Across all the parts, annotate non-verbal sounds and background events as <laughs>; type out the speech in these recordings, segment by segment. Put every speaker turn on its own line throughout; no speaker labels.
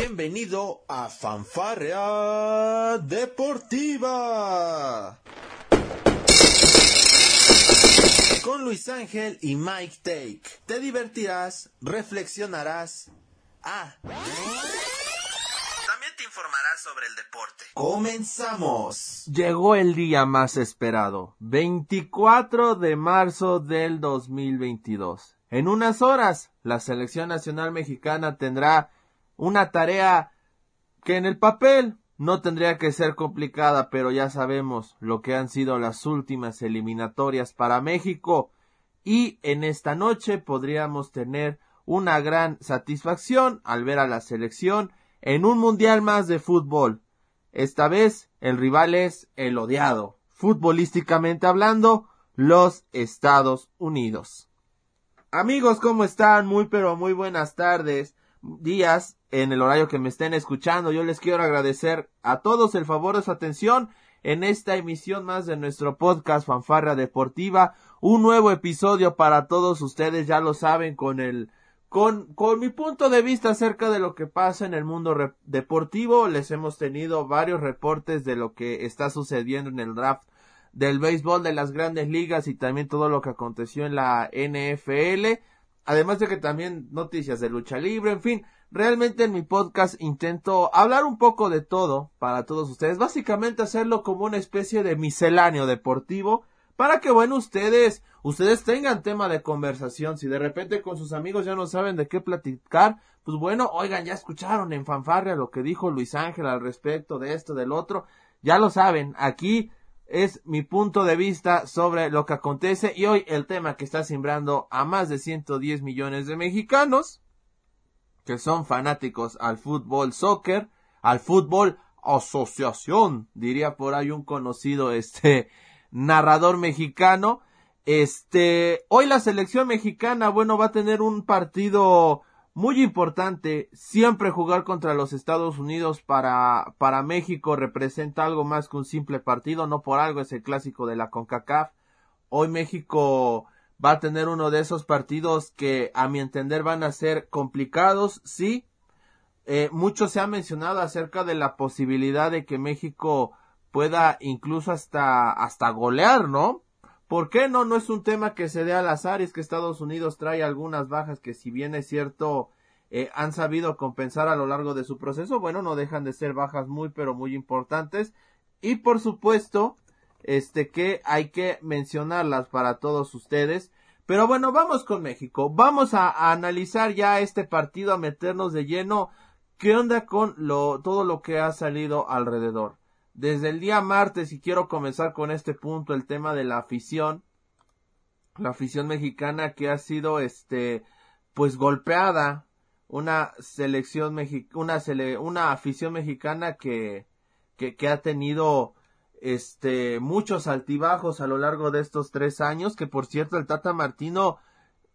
Bienvenido a Fanfarrea Deportiva. Con Luis Ángel y Mike Take. Te divertirás, reflexionarás. Ah. También te informarás sobre el deporte. Comenzamos.
Llegó el día más esperado, 24 de marzo del 2022. En unas horas, la selección nacional mexicana tendrá una tarea que en el papel no tendría que ser complicada, pero ya sabemos lo que han sido las últimas eliminatorias para México y en esta noche podríamos tener una gran satisfacción al ver a la selección en un mundial más de fútbol. Esta vez el rival es el odiado, futbolísticamente hablando, los Estados Unidos. Amigos, ¿cómo están? Muy pero muy buenas tardes días en el horario que me estén escuchando. Yo les quiero agradecer a todos el favor de su atención en esta emisión más de nuestro podcast Fanfarra Deportiva. Un nuevo episodio para todos ustedes, ya lo saben, con el con, con mi punto de vista acerca de lo que pasa en el mundo deportivo. Les hemos tenido varios reportes de lo que está sucediendo en el draft del béisbol de las grandes ligas y también todo lo que aconteció en la NFL. Además de que también noticias de lucha libre, en fin, realmente en mi podcast intento hablar un poco de todo para todos ustedes, básicamente hacerlo como una especie de misceláneo deportivo para que bueno ustedes ustedes tengan tema de conversación, si de repente con sus amigos ya no saben de qué platicar, pues bueno, oigan, ya escucharon en fanfarria lo que dijo Luis Ángel al respecto de esto del otro, ya lo saben, aquí es mi punto de vista sobre lo que acontece y hoy el tema que está simbrando a más de 110 millones de mexicanos que son fanáticos al fútbol soccer, al fútbol asociación, diría por ahí un conocido <laughs> este narrador mexicano. Este, hoy la selección mexicana, bueno, va a tener un partido muy importante, siempre jugar contra los Estados Unidos para, para México representa algo más que un simple partido, no por algo es el clásico de la CONCACAF. Hoy México va a tener uno de esos partidos que a mi entender van a ser complicados, sí. Eh, mucho se ha mencionado acerca de la posibilidad de que México pueda incluso hasta, hasta golear, ¿no? ¿Por qué no? No es un tema que se dé al azar, es que Estados Unidos trae algunas bajas que si bien es cierto eh, han sabido compensar a lo largo de su proceso, bueno, no dejan de ser bajas muy pero muy importantes y por supuesto, este que hay que mencionarlas para todos ustedes. Pero bueno, vamos con México. Vamos a, a, analizar ya este partido, a meternos de lleno. ¿Qué onda con lo, todo lo que ha salido alrededor? Desde el día martes y quiero comenzar con este punto, el tema de la afición, la afición mexicana que ha sido este pues golpeada, una selección una, una afición mexicana que, que, que ha tenido este muchos altibajos a lo largo de estos tres años, que por cierto el Tata Martino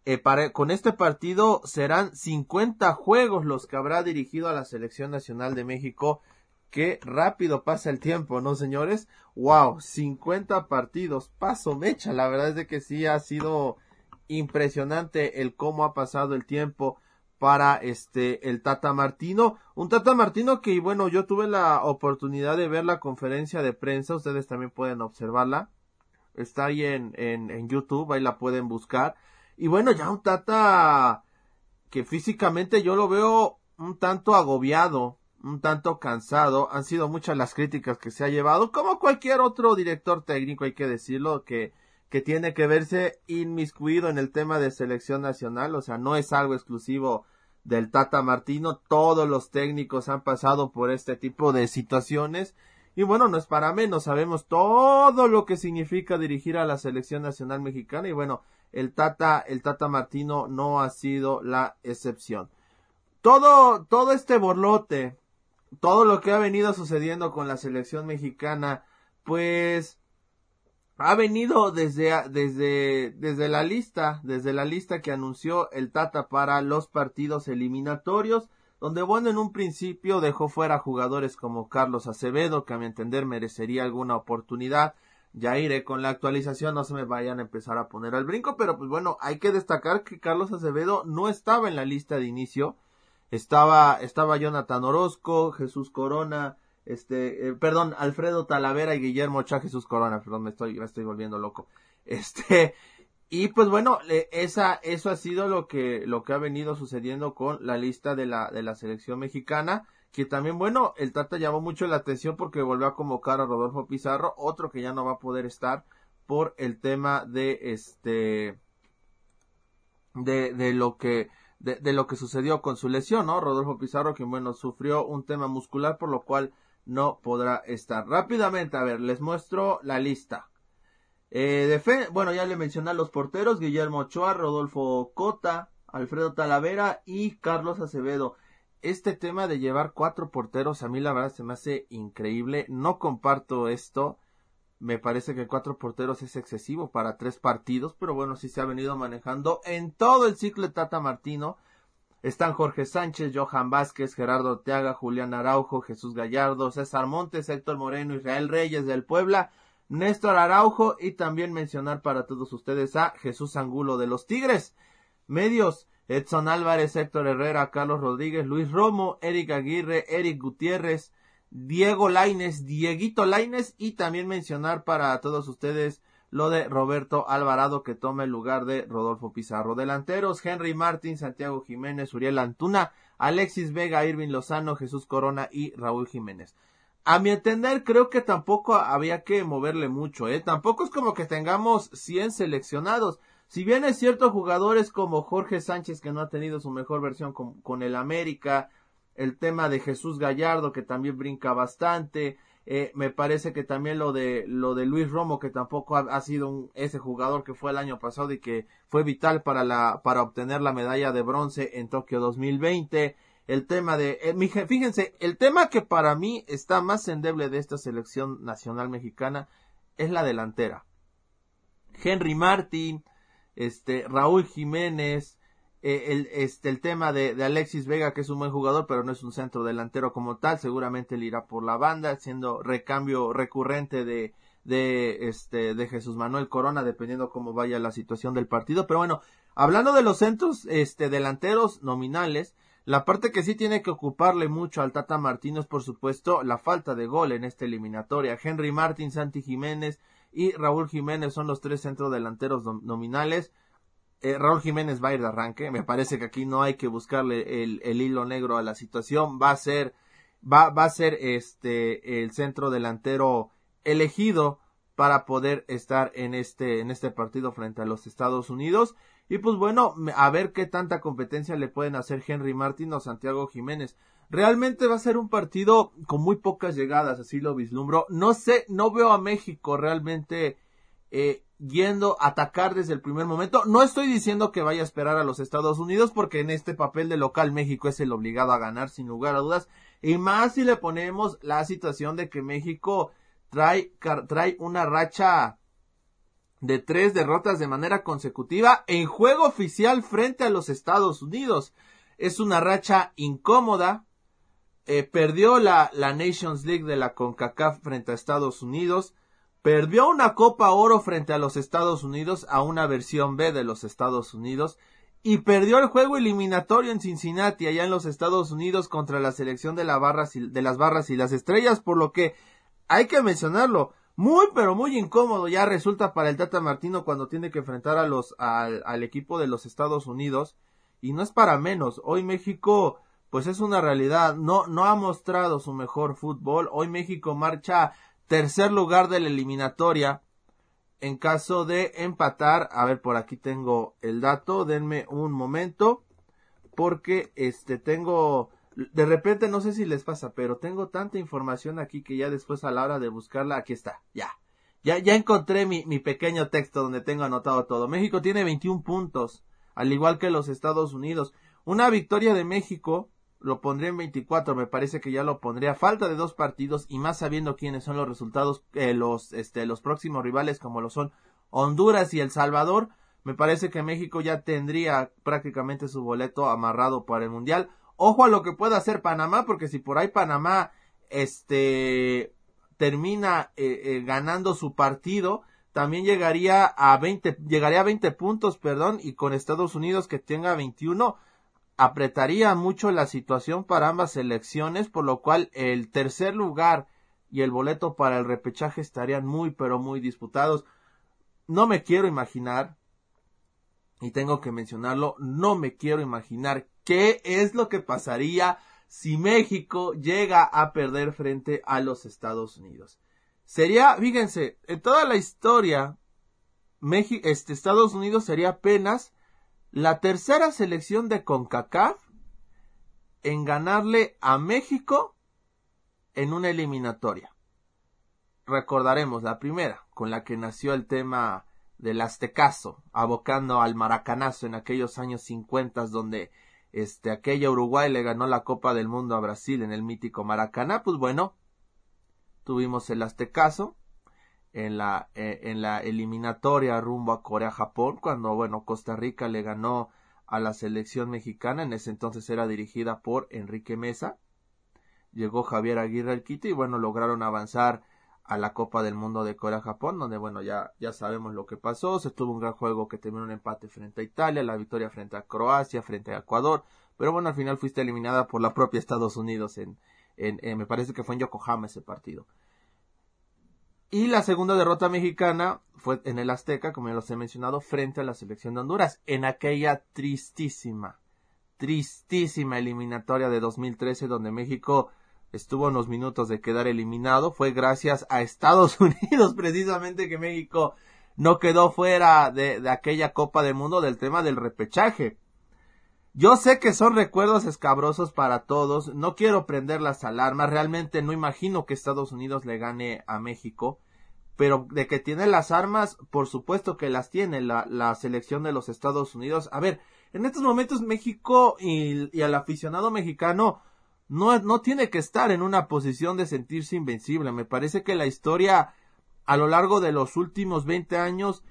eh, para, con este partido serán 50 juegos los que habrá dirigido a la selección nacional de México Qué rápido pasa el tiempo, ¿no, señores? Wow, 50 partidos, paso mecha. La verdad es de que sí ha sido impresionante el cómo ha pasado el tiempo para este el Tata Martino, un Tata Martino que bueno, yo tuve la oportunidad de ver la conferencia de prensa, ustedes también pueden observarla. Está ahí en, en, en YouTube, ahí la pueden buscar. Y bueno, ya un Tata que físicamente yo lo veo un tanto agobiado, un tanto cansado. Han sido muchas las críticas que se ha llevado, como cualquier otro director técnico, hay que decirlo, que, que tiene que verse inmiscuido en el tema de selección nacional, o sea, no es algo exclusivo del Tata Martino, todos los técnicos han pasado por este tipo de situaciones. Y bueno, no es para menos, sabemos todo lo que significa dirigir a la selección nacional mexicana y bueno, el Tata, el Tata Martino no ha sido la excepción. Todo, todo este borlote, todo lo que ha venido sucediendo con la selección mexicana, pues ha venido desde, desde, desde la lista, desde la lista que anunció el Tata para los partidos eliminatorios, donde bueno en un principio dejó fuera jugadores como Carlos Acevedo, que a mi entender merecería alguna oportunidad. Ya iré con la actualización, no se me vayan a empezar a poner al brinco, pero pues bueno, hay que destacar que Carlos Acevedo no estaba en la lista de inicio estaba, estaba Jonathan Orozco, Jesús Corona, este, eh, perdón, Alfredo Talavera y Guillermo Chá Jesús Corona, perdón, me estoy, me estoy volviendo loco. <laughs> Este, y pues bueno, esa, eso ha sido lo que, lo que ha venido sucediendo con la lista de la, de la selección mexicana, que también, bueno, el Tata llamó mucho la atención porque volvió a convocar a Rodolfo Pizarro, otro que ya no va a poder estar por el tema de este, de, de lo que, de, de lo que sucedió con su lesión, ¿no? Rodolfo Pizarro, que bueno, sufrió un tema muscular, por lo cual no podrá estar. Rápidamente, a ver, les muestro la lista. Eh, bueno, ya le mencioné a los porteros, Guillermo Ochoa, Rodolfo Cota, Alfredo Talavera y Carlos Acevedo. Este tema de llevar cuatro porteros a mí la verdad se me hace increíble. No comparto esto. Me parece que cuatro porteros es excesivo para tres partidos, pero bueno, sí se ha venido manejando en todo el ciclo de Tata Martino. Están Jorge Sánchez, Johan Vázquez, Gerardo Teaga, Julián Araujo, Jesús Gallardo, César Montes, Héctor Moreno, Israel Reyes del Puebla, Néstor Araujo y también mencionar para todos ustedes a Jesús Angulo de los Tigres. Medios, Edson Álvarez, Héctor Herrera, Carlos Rodríguez, Luis Romo, Eric Aguirre, Eric Gutiérrez, Diego Laines, Dieguito Laines y también mencionar para todos ustedes lo de Roberto Alvarado que toma el lugar de Rodolfo Pizarro. Delanteros, Henry Martín, Santiago Jiménez, Uriel Antuna, Alexis Vega, Irving Lozano, Jesús Corona y Raúl Jiménez. A mi entender, creo que tampoco había que moverle mucho, ¿eh? Tampoco es como que tengamos 100 seleccionados. Si bien es cierto, jugadores como Jorge Sánchez, que no ha tenido su mejor versión con, con el América, el tema de Jesús Gallardo, que también brinca bastante, eh, me parece que también lo de lo de Luis Romo que tampoco ha, sido un, ese jugador que fue el año pasado y que fue vital para la para obtener la medalla de bronce en Tokio 2020 el tema de eh, fíjense el tema que para mí está más endeble de esta selección nacional mexicana es la delantera. Henry Martin este Raúl Jiménez eh, el, este, el tema de, de, Alexis Vega, que es un buen jugador, pero no es un centro delantero como tal, seguramente él irá por la banda, siendo recambio recurrente de, de, este, de Jesús Manuel Corona, dependiendo cómo vaya la situación del partido. Pero bueno, hablando de los centros este, delanteros nominales, la parte que sí tiene que ocuparle mucho al Tata Martino es, por supuesto, la falta de gol en esta eliminatoria. Henry Martín, Santi Jiménez y Raúl Jiménez son los tres centros delanteros nominales eh, Raúl Jiménez va a ir de arranque. Me parece que aquí no hay que buscarle el, el hilo negro a la situación. Va a ser, va, va a ser este, el centro delantero elegido para poder estar en este, en este partido frente a los Estados Unidos. Y pues bueno, a ver qué tanta competencia le pueden hacer Henry Martín o Santiago Jiménez. Realmente va a ser un partido con muy pocas llegadas, así lo vislumbro. No sé, no veo a México realmente eh, yendo a atacar desde el primer momento. No estoy diciendo que vaya a esperar a los Estados Unidos porque en este papel de local México es el obligado a ganar sin lugar a dudas. Y más si le ponemos la situación de que México trae, trae una racha de tres derrotas de manera consecutiva en juego oficial frente a los Estados Unidos. Es una racha incómoda. Eh, perdió la, la Nations League de la CONCACAF frente a Estados Unidos Perdió una Copa Oro frente a los Estados Unidos a una versión B de los Estados Unidos y perdió el juego eliminatorio en Cincinnati allá en los Estados Unidos contra la selección de, la de las barras y las estrellas, por lo que hay que mencionarlo, muy pero muy incómodo ya resulta para el Tata Martino cuando tiene que enfrentar a los al, al equipo de los Estados Unidos y no es para menos, hoy México pues es una realidad, no no ha mostrado su mejor fútbol, hoy México marcha tercer lugar de la eliminatoria. En caso de empatar, a ver, por aquí tengo el dato, denme un momento, porque este tengo, de repente no sé si les pasa, pero tengo tanta información aquí que ya después a la hora de buscarla, aquí está, ya. Ya, ya encontré mi, mi pequeño texto donde tengo anotado todo. México tiene 21 puntos, al igual que los Estados Unidos. Una victoria de México lo pondría en 24, me parece que ya lo pondría. Falta de dos partidos y más sabiendo quiénes son los resultados, eh, los, este, los próximos rivales como lo son Honduras y El Salvador. Me parece que México ya tendría prácticamente su boleto amarrado para el Mundial. Ojo a lo que pueda hacer Panamá, porque si por ahí Panamá, este, termina eh, eh, ganando su partido, también llegaría a 20, llegaría a 20 puntos, perdón, y con Estados Unidos que tenga 21, apretaría mucho la situación para ambas selecciones, por lo cual el tercer lugar y el boleto para el repechaje estarían muy pero muy disputados. No me quiero imaginar, y tengo que mencionarlo, no me quiero imaginar qué es lo que pasaría si México llega a perder frente a los Estados Unidos. Sería, fíjense, en toda la historia, México, este, Estados Unidos sería apenas la tercera selección de CONCACAF en ganarle a México en una eliminatoria. Recordaremos la primera, con la que nació el tema del Aztecaso, abocando al maracanazo en aquellos años 50 donde este aquella Uruguay le ganó la Copa del Mundo a Brasil en el mítico Maracaná, pues bueno, tuvimos el Aztecaso en la, eh, en la eliminatoria rumbo a Corea-Japón, cuando, bueno, Costa Rica le ganó a la selección mexicana, en ese entonces era dirigida por Enrique Mesa, llegó Javier Aguirre al Quito y, bueno, lograron avanzar a la Copa del Mundo de Corea-Japón, donde, bueno, ya, ya sabemos lo que pasó, se tuvo un gran juego que terminó un empate frente a Italia, la victoria frente a Croacia, frente a Ecuador, pero bueno, al final fuiste eliminada por la propia Estados Unidos en, en, en me parece que fue en Yokohama ese partido. Y la segunda derrota mexicana fue en el Azteca, como ya los he mencionado, frente a la selección de Honduras, en aquella tristísima, tristísima eliminatoria de 2013, donde México estuvo unos minutos de quedar eliminado. Fue gracias a Estados <laughs> Unidos, precisamente, que México no quedó fuera de, de aquella Copa del Mundo del tema del repechaje. Yo sé que son recuerdos escabrosos para todos, no quiero prender las alarmas, realmente no imagino que Estados Unidos le gane a México, pero de que tiene las armas, por supuesto que las tiene la, la selección de los Estados Unidos. A ver, en estos momentos México y, y al aficionado mexicano no, no tiene que estar en una posición de sentirse invencible. Me parece que la historia a lo largo de los últimos 20 años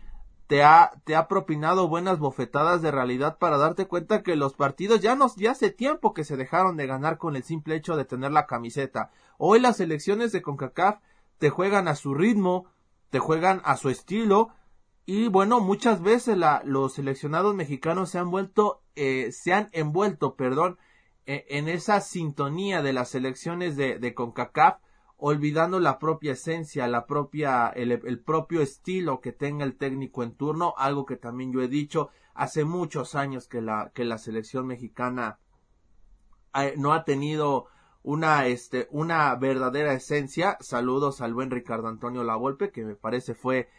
te ha, te ha propinado buenas bofetadas de realidad para darte cuenta que los partidos ya no, ya hace tiempo que se dejaron de ganar con el simple hecho de tener la camiseta. Hoy las elecciones de CONCACAF te juegan a su ritmo, te juegan a su estilo, y bueno, muchas veces la, los seleccionados mexicanos se han vuelto, eh, se han envuelto, perdón, e, en esa sintonía de las selecciones de, de CONCACAF olvidando la propia esencia, la propia, el, propio estilo que tenga el técnico en turno, algo que también yo he dicho hace muchos años que la, que la selección mexicana eh, no ha tenido una, este, una verdadera esencia. Saludos al buen Ricardo Antonio Lavolpe, que me parece fue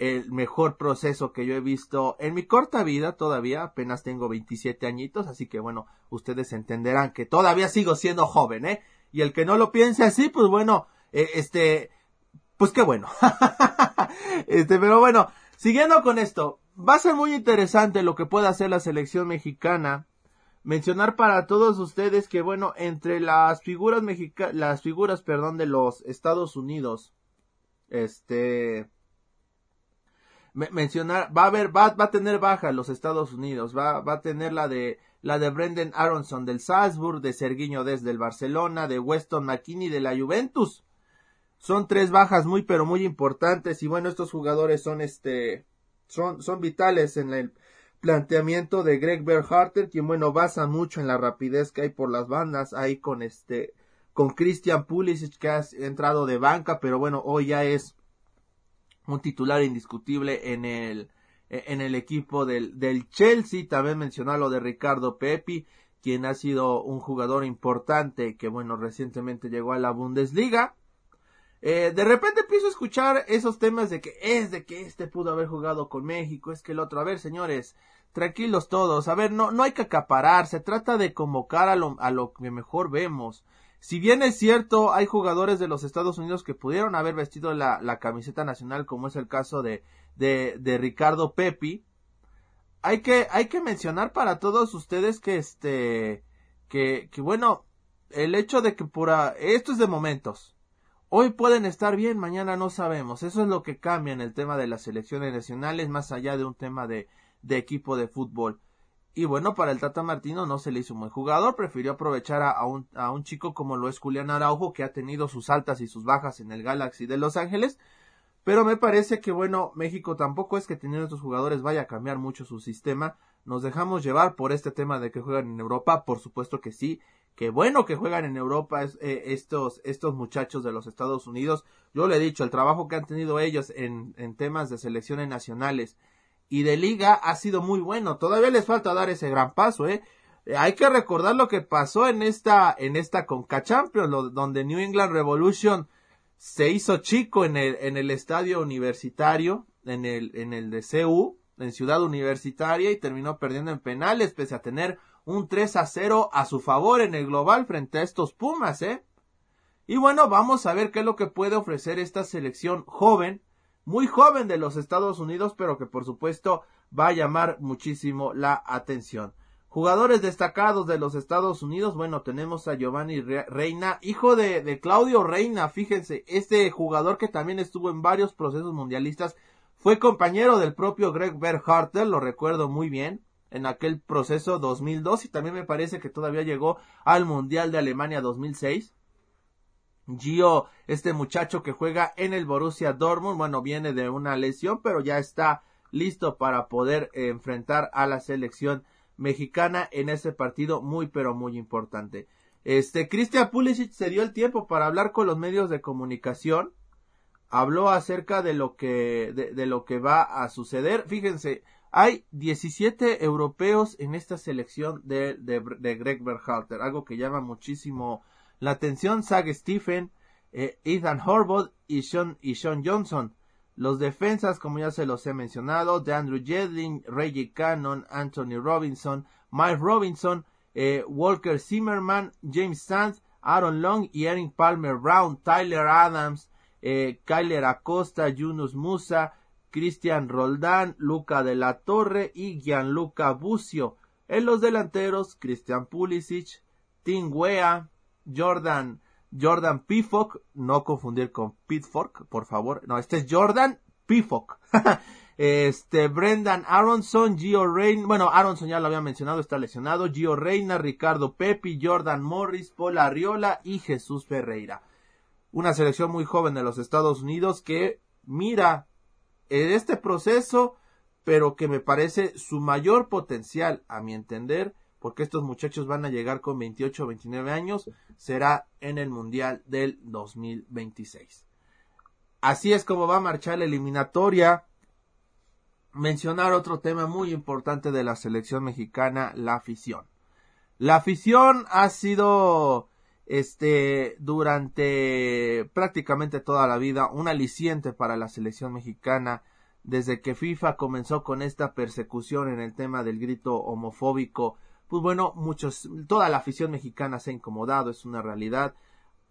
el mejor proceso que yo he visto en mi corta vida todavía, apenas tengo 27 añitos, así que bueno, ustedes entenderán que todavía sigo siendo joven, ¿eh? Y el que no lo piense así, pues bueno, eh, este, pues qué bueno. <laughs> este, pero bueno, siguiendo con esto, va a ser muy interesante lo que pueda hacer la selección mexicana. Mencionar para todos ustedes que bueno, entre las figuras mexicanas, las figuras, perdón, de los Estados Unidos, este, mencionar, va a haber, va, va a tener baja los Estados Unidos, va, va a tener la de la de Brendan Aronson del Salzburg, de Serguiño desde el Barcelona, de Weston McKinney de la Juventus. Son tres bajas muy pero muy importantes y bueno, estos jugadores son este son son vitales en el planteamiento de Greg Berharter, quien bueno basa mucho en la rapidez que hay por las bandas, ahí con este con Christian Pulisic que ha entrado de banca, pero bueno, hoy ya es un titular indiscutible en el en el equipo del, del Chelsea. También mencionar lo de Ricardo Pepi, quien ha sido un jugador importante que, bueno, recientemente llegó a la Bundesliga. Eh, de repente empiezo a escuchar esos temas de que es de que este pudo haber jugado con México, es que el otro. A ver, señores, tranquilos todos. A ver, no, no hay que acaparar, se trata de convocar a lo, a lo que mejor vemos. Si bien es cierto, hay jugadores de los Estados Unidos que pudieron haber vestido la, la camiseta nacional, como es el caso de de, de Ricardo Pepi. Hay que, hay que mencionar para todos ustedes que este, que, que bueno, el hecho de que por esto es de momentos. Hoy pueden estar bien, mañana no sabemos. Eso es lo que cambia en el tema de las selecciones nacionales, más allá de un tema de, de equipo de fútbol. Y bueno, para el Tata Martino no se le hizo un buen jugador, prefirió aprovechar a, un, a un chico como lo es Julián Araujo, que ha tenido sus altas y sus bajas en el Galaxy de Los Ángeles, pero me parece que, bueno, México tampoco es que teniendo estos jugadores vaya a cambiar mucho su sistema. nos dejamos llevar por este tema de que juegan en Europa, por supuesto que sí, Qué bueno que juegan en Europa eh, estos, estos muchachos de los Estados Unidos. Yo le he dicho, el trabajo que han tenido ellos en, en temas de selecciones nacionales y de liga ha sido muy bueno. Todavía les falta dar ese gran paso, ¿eh? eh hay que recordar lo que pasó en esta, en esta Conca Champions, donde New England Revolution se hizo chico en el, en el estadio universitario, en el, en el de CU, en Ciudad Universitaria, y terminó perdiendo en penales, pese a tener un 3 a 0 a su favor en el global frente a estos Pumas, ¿eh? Y bueno, vamos a ver qué es lo que puede ofrecer esta selección joven, muy joven de los Estados Unidos, pero que por supuesto va a llamar muchísimo la atención. Jugadores destacados de los Estados Unidos, bueno, tenemos a Giovanni Reina, hijo de, de, Claudio Reina, fíjense, este jugador que también estuvo en varios procesos mundialistas, fue compañero del propio Greg Berharter, lo recuerdo muy bien, en aquel proceso 2002 y también me parece que todavía llegó al Mundial de Alemania 2006. Gio, este muchacho que juega en el Borussia Dortmund, bueno, viene de una lesión, pero ya está listo para poder enfrentar a la selección mexicana en ese partido muy pero muy importante. Este Christian Pulisic se dio el tiempo para hablar con los medios de comunicación, habló acerca de lo que de, lo que va a suceder. Fíjense, hay 17 europeos en esta selección de, de, Greg Berhalter, algo que llama muchísimo la atención. Zach Stephen, eh, Ethan Horvath y Sean, y Sean Johnson. Los defensas, como ya se los he mencionado, de Andrew Jedling, Reggie Cannon, Anthony Robinson, Mike Robinson, eh, Walker Zimmerman, James Sands, Aaron Long y Erin Palmer Brown, Tyler Adams, eh, Kyler Acosta, Yunus Musa, Cristian Roldán, Luca de la Torre y Gianluca Bucio. En los delanteros, Cristian Pulisic, Tim Wea, Jordan, Jordan Pifok, no confundir con Pitfork, por favor. No, este es Jordan Pifok. <laughs> este, Brendan Aronson, Gio Reina, bueno, Aronson ya lo había mencionado, está lesionado, Gio Reina, Ricardo Pepi, Jordan Morris, Paul Arriola y Jesús Ferreira. Una selección muy joven de los Estados Unidos que mira en este proceso, pero que me parece su mayor potencial, a mi entender, porque estos muchachos van a llegar con 28 o 29 años, será en el Mundial del 2026. Así es como va a marchar la eliminatoria. Mencionar otro tema muy importante de la selección mexicana, la afición. La afición ha sido este durante prácticamente toda la vida un aliciente para la selección mexicana desde que FIFA comenzó con esta persecución en el tema del grito homofóbico pues bueno muchos toda la afición mexicana se ha incomodado es una realidad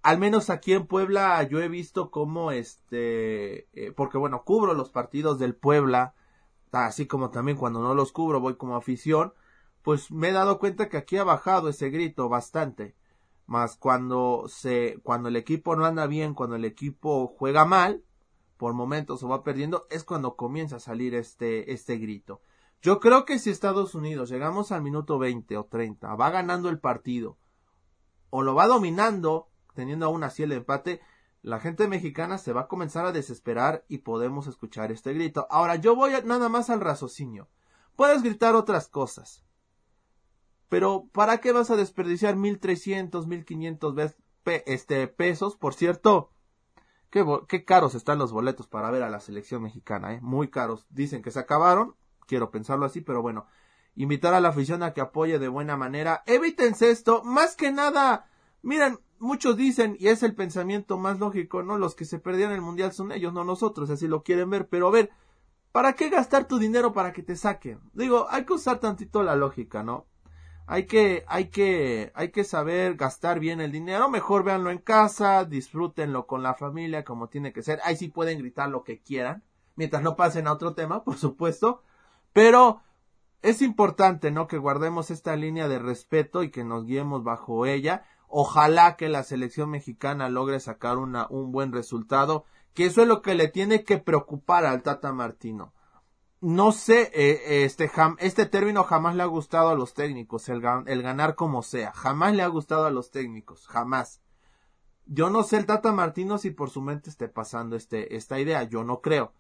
al menos aquí en Puebla yo he visto como este eh, porque bueno cubro los partidos del Puebla así como también cuando no los cubro voy como afición pues me he dado cuenta que aquí ha bajado ese grito bastante más cuando se cuando el equipo no anda bien, cuando el equipo juega mal, por momentos o va perdiendo, es cuando comienza a salir este este grito. Yo creo que si Estados Unidos llegamos al minuto 20 o 30, va ganando el partido o lo va dominando, teniendo aún así el empate, la gente mexicana se va a comenzar a desesperar y podemos escuchar este grito. Ahora yo voy nada más al raciocinio. Puedes gritar otras cosas, pero ¿para qué vas a desperdiciar 1300, 1500 este, pesos? Por cierto, qué, qué caros están los boletos para ver a la selección mexicana, ¿eh? Muy caros. Dicen que se acabaron, quiero pensarlo así, pero bueno. Invitar a la afición a que apoye de buena manera. Evítense esto, más que nada. Miren, muchos dicen, y es el pensamiento más lógico, ¿no? Los que se perdieron el mundial son ellos, no nosotros, así lo quieren ver, pero a ver, ¿para qué gastar tu dinero para que te saquen? Digo, hay que usar tantito la lógica, ¿no? hay que, hay que, hay que saber gastar bien el dinero. Mejor véanlo en casa, disfrútenlo con la familia como tiene que ser. Ahí sí pueden gritar lo que quieran, mientras no pasen a otro tema, por supuesto. Pero es importante, ¿no? Que guardemos esta línea de respeto y que nos guiemos bajo ella. Ojalá que la selección mexicana logre sacar un buen resultado, que eso es lo que le tiene que preocupar al Tata Martino no sé, eh, este, este término jamás le ha gustado a los técnicos, el, el, ganar como sea, jamás le ha gustado a los técnicos, jamás. Yo no sé el Tata Martino si por su mente esté pasando este, esta idea, yo no creo.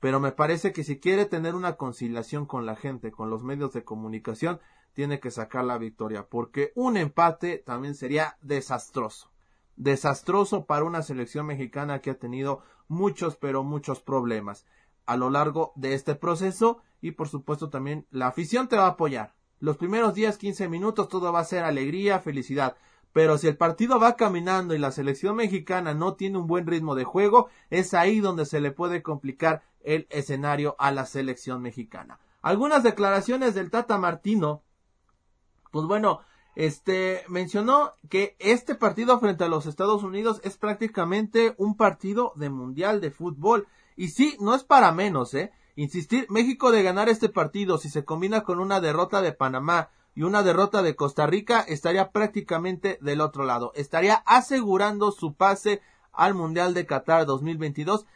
Pero me parece que si quiere tener una conciliación con la gente, con los medios de comunicación, tiene que sacar la victoria, porque un empate también sería desastroso. Desastroso para una selección mexicana que ha tenido muchos, pero muchos problemas a lo largo de este proceso y por supuesto también la afición te va a apoyar. Los primeros 10, 15 minutos todo va a ser alegría, felicidad. Pero si el partido va caminando y la selección mexicana no tiene un buen ritmo de juego, es ahí donde se le puede complicar el escenario a la selección mexicana. Algunas declaraciones del Tata Martino, pues bueno, este mencionó que este partido frente a los Estados Unidos es prácticamente un partido de mundial de fútbol. Y sí, no es para menos, eh. Insistir, México de ganar este partido, si se combina con una derrota de Panamá y una derrota de Costa Rica, estaría prácticamente del otro lado. Estaría asegurando su pase al Mundial de Qatar 2022.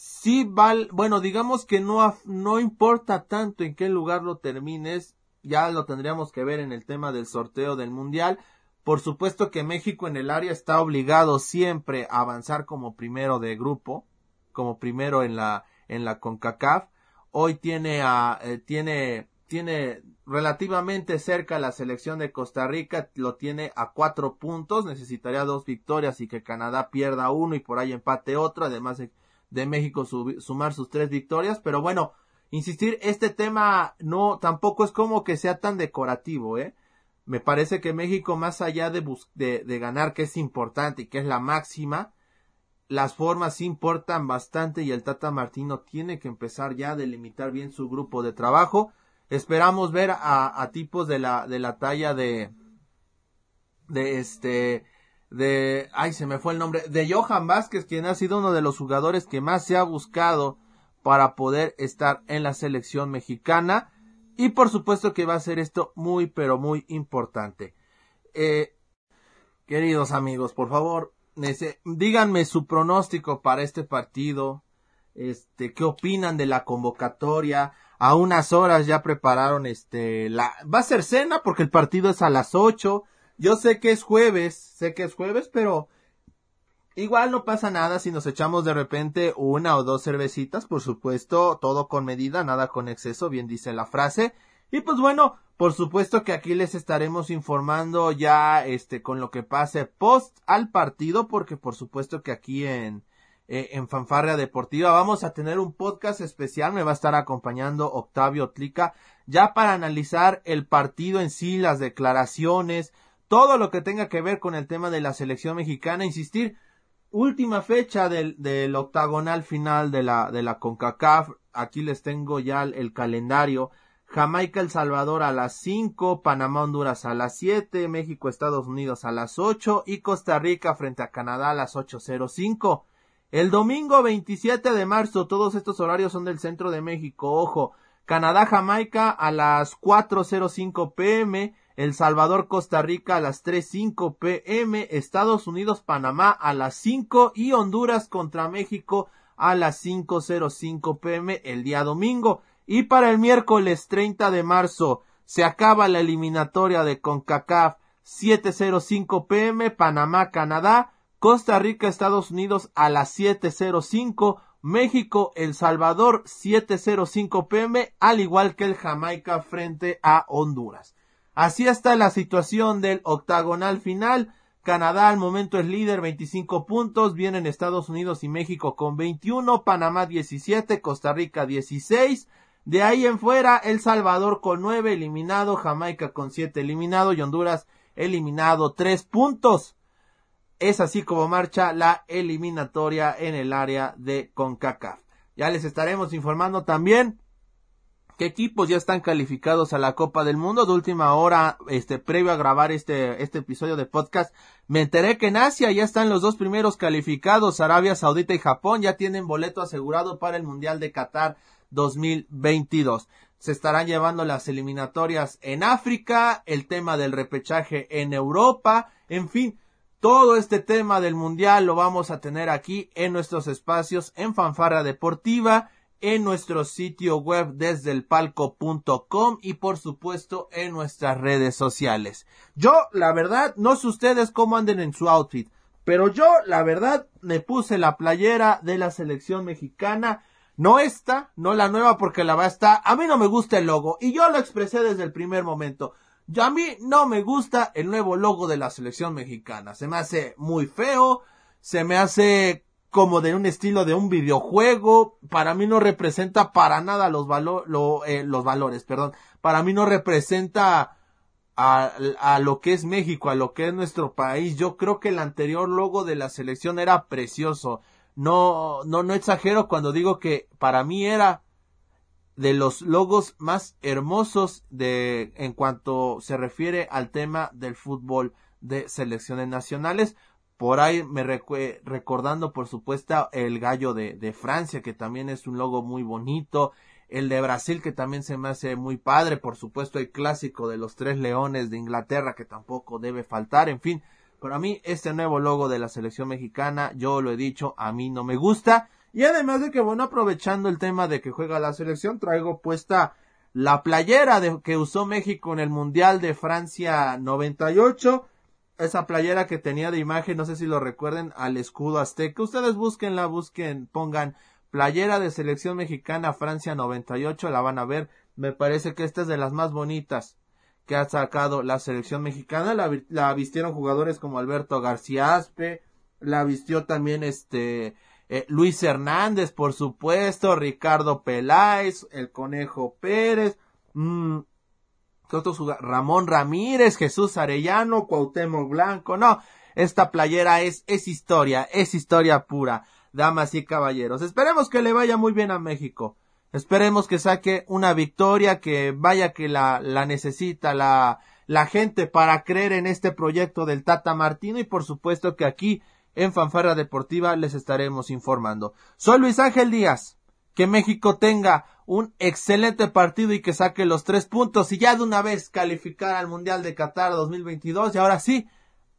Sí, val, bueno, digamos que no, no importa tanto en qué lugar lo termines, ya lo tendríamos que ver en el tema del sorteo del Mundial. Por supuesto que México en el área está obligado siempre a avanzar como primero de grupo, como primero en la, en la CONCACAF. Hoy tiene a, eh, tiene, tiene relativamente cerca la selección de Costa Rica, lo tiene a cuatro puntos, necesitaría dos victorias y que Canadá pierda uno y por ahí empate otro, además de, de México sumar sus tres victorias, pero bueno, insistir, este tema no, tampoco es como que sea tan decorativo, eh. Me parece que México, más allá de, de, ganar, que es importante y que es la máxima, las formas importan bastante y el Tata Martino tiene que empezar ya a delimitar bien su grupo de trabajo. Esperamos ver a, a tipos de la, de la talla de, de este, de, ay, se me fue el nombre, de Johan Vázquez, quien ha sido uno de los jugadores que más se ha buscado para poder estar en la selección mexicana. Y por supuesto que va a ser esto muy, pero muy importante. Eh, queridos amigos, por favor, díganme su pronóstico para este partido. Este, ¿qué opinan de la convocatoria? A unas horas ya prepararon este, la, va a ser cena porque el partido es a las ocho. Yo sé que es jueves, sé que es jueves, pero igual no pasa nada si nos echamos de repente una o dos cervecitas, por supuesto, todo con medida, nada con exceso, bien dice la frase. Y pues bueno, por supuesto que aquí les estaremos informando ya este con lo que pase post al partido porque por supuesto que aquí en eh, en Fanfarria Deportiva vamos a tener un podcast especial, me va a estar acompañando Octavio Tlica ya para analizar el partido en sí, las declaraciones, todo lo que tenga que ver con el tema de la selección mexicana, insistir, última fecha del, del octagonal final de la, de la CONCACAF, aquí les tengo ya el calendario, Jamaica, El Salvador a las 5, Panamá, Honduras a las 7, México, Estados Unidos a las 8 y Costa Rica frente a Canadá a las 8.05. El domingo 27 de marzo, todos estos horarios son del centro de México, ojo, Canadá, Jamaica a las 4.05 pm, El Salvador, Costa Rica a las 3.05 pm, Estados Unidos, Panamá a las 5 y Honduras contra México a las 5.05 pm el día domingo. Y para el miércoles 30 de marzo se acaba la eliminatoria de CONCACAF 7.05 pm, Panamá, Canadá, Costa Rica, Estados Unidos a las 7.05, México, El Salvador 7.05 pm, al igual que el Jamaica frente a Honduras. Así está la situación del octagonal final. Canadá al momento es líder, 25 puntos. Vienen Estados Unidos y México con 21, Panamá 17, Costa Rica 16, de ahí en fuera, El Salvador con nueve eliminado, Jamaica con siete eliminado y Honduras eliminado tres puntos. Es así como marcha la eliminatoria en el área de CONCACAF. Ya les estaremos informando también qué equipos ya están calificados a la Copa del Mundo. De última hora, este, previo a grabar este, este episodio de podcast, me enteré que en Asia ya están los dos primeros calificados. Arabia Saudita y Japón ya tienen boleto asegurado para el Mundial de Qatar 2022. Se estarán llevando las eliminatorias en África, el tema del repechaje en Europa, en fin, todo este tema del mundial lo vamos a tener aquí en nuestros espacios en Fanfarra Deportiva, en nuestro sitio web desde el palco.com y por supuesto en nuestras redes sociales. Yo, la verdad, no sé ustedes cómo anden en su outfit, pero yo, la verdad, me puse la playera de la selección mexicana No esta, no la nueva porque la va a estar. A mí no me gusta el logo y yo lo expresé desde el primer momento. Yo a mí no me gusta el nuevo logo de la selección mexicana. Se me hace muy feo, se me hace como de un estilo de un videojuego. Para mí no representa para nada los, eh, los valores, perdón. Para mí no representa a, a, lo que es México, a lo que es nuestro país. Yo creo que el anterior logo de la selección era precioso. No, no, no exagero cuando digo que para mí era de los logos más hermosos de, en cuanto se refiere al tema del fútbol de selecciones nacionales. Por ahí me recordando, por supuesto, el gallo de, de Francia, que también es un logo muy bonito. El de Brasil, que también se me hace muy padre. Por supuesto, el clásico de los tres leones de Inglaterra, que tampoco debe faltar. En fin, pero a mí este nuevo logo de la selección mexicana, yo lo he dicho, a mí no me gusta. Y además de que, bueno, aprovechando el tema de que juega la selección, traigo puesta la playera de, que usó México en el Mundial de Francia 98. Esa playera que tenía de imagen, no sé si lo recuerden, al escudo azteca. Ustedes búsquenla, busquen, pongan playera de selección mexicana Francia 98, la van a ver. Me parece que esta es de las más bonitas que ha sacado la selección mexicana. La, vistieron jugadores como Alberto García Aspe, la vistió también este eh, Luis Hernández, por supuesto, Ricardo Peláez, el Conejo Pérez, mmm, Ramón Ramírez, Jesús Arellano, Cuauhtémoc Blanco, no, esta playera es, es historia, es historia pura, damas y caballeros. Esperemos que le vaya muy bien a México. Esperemos que saque una victoria que vaya que la, la necesita la, la gente para creer en este proyecto del Tata Martino y por supuesto que aquí en Fanfarra Deportiva les estaremos informando. Soy Luis Ángel Díaz. Que México tenga un excelente partido y que saque los tres puntos y ya de una vez calificar al Mundial de Qatar 2022 y ahora sí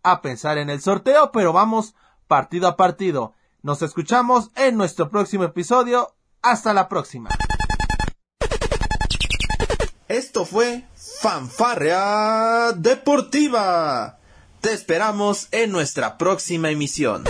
a pensar en el sorteo, pero vamos partido a partido. Nos escuchamos en nuestro próximo episodio hasta la próxima.
Esto fue Fanfarrea Deportiva. Te esperamos en nuestra próxima emisión.